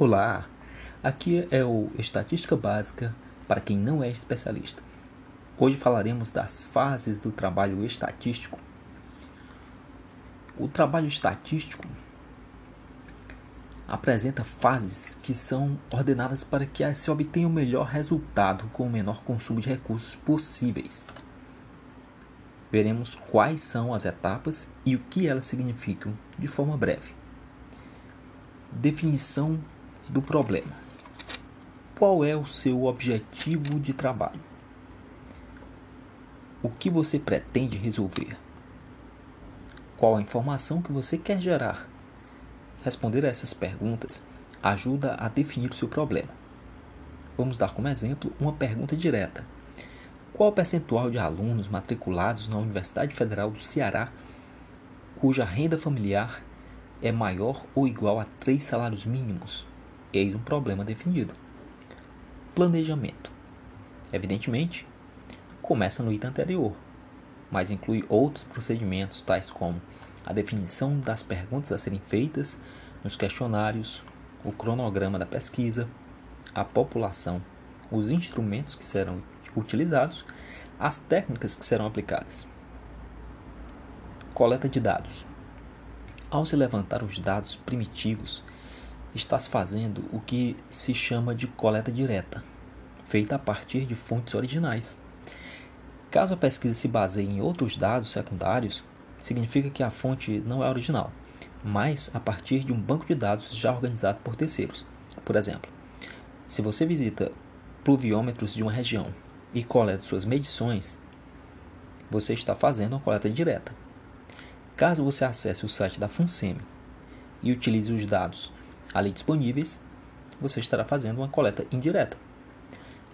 Olá, aqui é o Estatística Básica para quem não é especialista. Hoje falaremos das fases do trabalho estatístico. O trabalho estatístico apresenta fases que são ordenadas para que se obtenha o melhor resultado com o menor consumo de recursos possíveis. Veremos quais são as etapas e o que elas significam de forma breve. Definição do problema. Qual é o seu objetivo de trabalho? O que você pretende resolver? Qual a informação que você quer gerar? Responder a essas perguntas ajuda a definir o seu problema. Vamos dar como exemplo uma pergunta direta. Qual o percentual de alunos matriculados na Universidade Federal do Ceará cuja renda familiar é maior ou igual a três salários mínimos? Eis um problema definido. Planejamento. Evidentemente, começa no item anterior, mas inclui outros procedimentos, tais como a definição das perguntas a serem feitas nos questionários, o cronograma da pesquisa, a população, os instrumentos que serão utilizados, as técnicas que serão aplicadas. Coleta de dados. Ao se levantar os dados primitivos está se fazendo o que se chama de coleta direta, feita a partir de fontes originais. Caso a pesquisa se baseie em outros dados secundários, significa que a fonte não é original, mas a partir de um banco de dados já organizado por terceiros. Por exemplo, se você visita pluviômetros de uma região e coleta suas medições, você está fazendo uma coleta direta. Caso você acesse o site da FUNSEMI e utilize os dados ali disponíveis, você estará fazendo uma coleta indireta.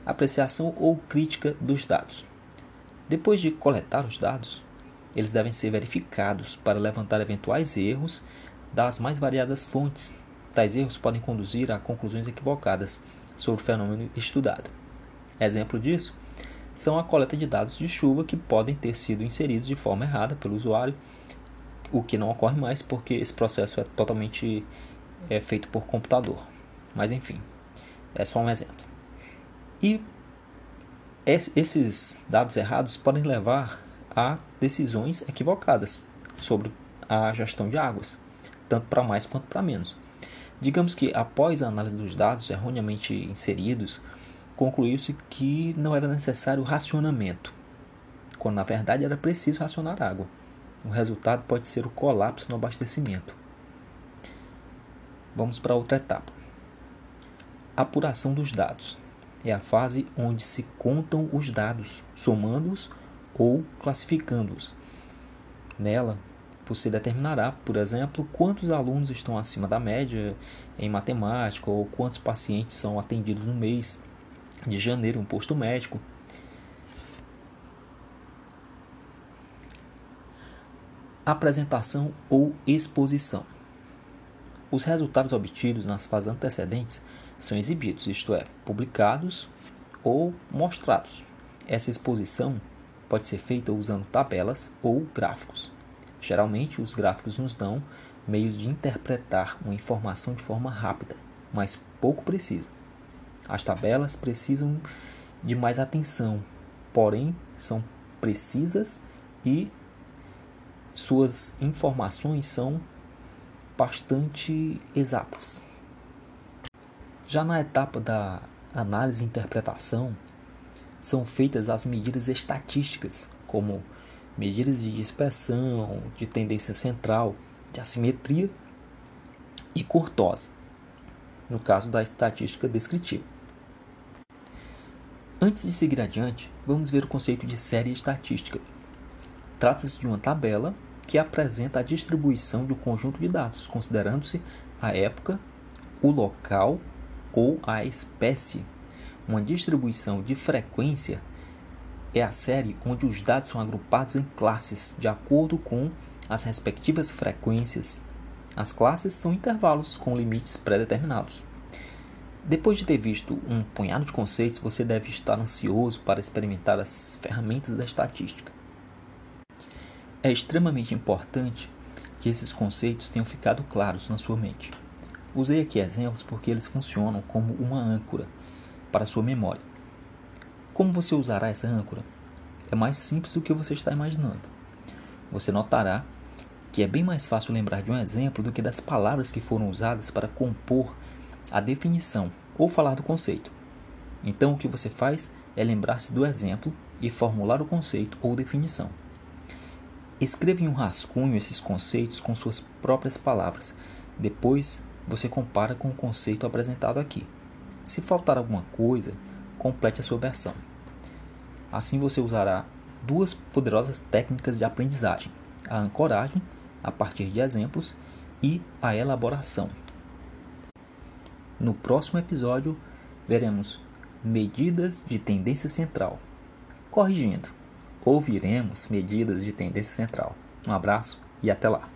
Apreciação ou crítica dos dados. Depois de coletar os dados, eles devem ser verificados para levantar eventuais erros das mais variadas fontes. Tais erros podem conduzir a conclusões equivocadas sobre o fenômeno estudado. Exemplo disso são a coleta de dados de chuva que podem ter sido inseridos de forma errada pelo usuário, o que não ocorre mais porque esse processo é totalmente é feito por computador. Mas enfim, esse foi um exemplo. E esses dados errados podem levar a decisões equivocadas sobre a gestão de águas, tanto para mais quanto para menos. Digamos que após a análise dos dados erroneamente inseridos, concluiu-se que não era necessário racionamento, quando na verdade era preciso racionar água. O resultado pode ser o colapso no abastecimento. Vamos para outra etapa. Apuração dos dados. É a fase onde se contam os dados, somando-os ou classificando-os. Nela, você determinará, por exemplo, quantos alunos estão acima da média em matemática ou quantos pacientes são atendidos no mês de janeiro em um posto médico. Apresentação ou exposição. Os resultados obtidos nas fases antecedentes são exibidos, isto é, publicados ou mostrados. Essa exposição pode ser feita usando tabelas ou gráficos. Geralmente, os gráficos nos dão meios de interpretar uma informação de forma rápida, mas pouco precisa. As tabelas precisam de mais atenção, porém são precisas e suas informações são bastante exatas. Já na etapa da análise e interpretação, são feitas as medidas estatísticas, como medidas de dispersão, de tendência central, de assimetria e curtose, no caso da estatística descritiva. Antes de seguir adiante, vamos ver o conceito de série estatística. Trata-se de uma tabela que apresenta a distribuição de um conjunto de dados, considerando-se a época, o local ou a espécie. Uma distribuição de frequência é a série onde os dados são agrupados em classes de acordo com as respectivas frequências. As classes são intervalos com limites pré-determinados. Depois de ter visto um punhado de conceitos, você deve estar ansioso para experimentar as ferramentas da estatística. É extremamente importante que esses conceitos tenham ficado claros na sua mente. Usei aqui exemplos porque eles funcionam como uma âncora para sua memória. Como você usará essa âncora? É mais simples do que você está imaginando. Você notará que é bem mais fácil lembrar de um exemplo do que das palavras que foram usadas para compor a definição ou falar do conceito. Então, o que você faz é lembrar-se do exemplo e formular o conceito ou definição. Escreva em um rascunho esses conceitos com suas próprias palavras. Depois, você compara com o conceito apresentado aqui. Se faltar alguma coisa, complete a sua versão. Assim você usará duas poderosas técnicas de aprendizagem: a ancoragem, a partir de exemplos, e a elaboração. No próximo episódio, veremos medidas de tendência central. Corrigindo, ouviremos medidas de tendência central. Um abraço e até lá!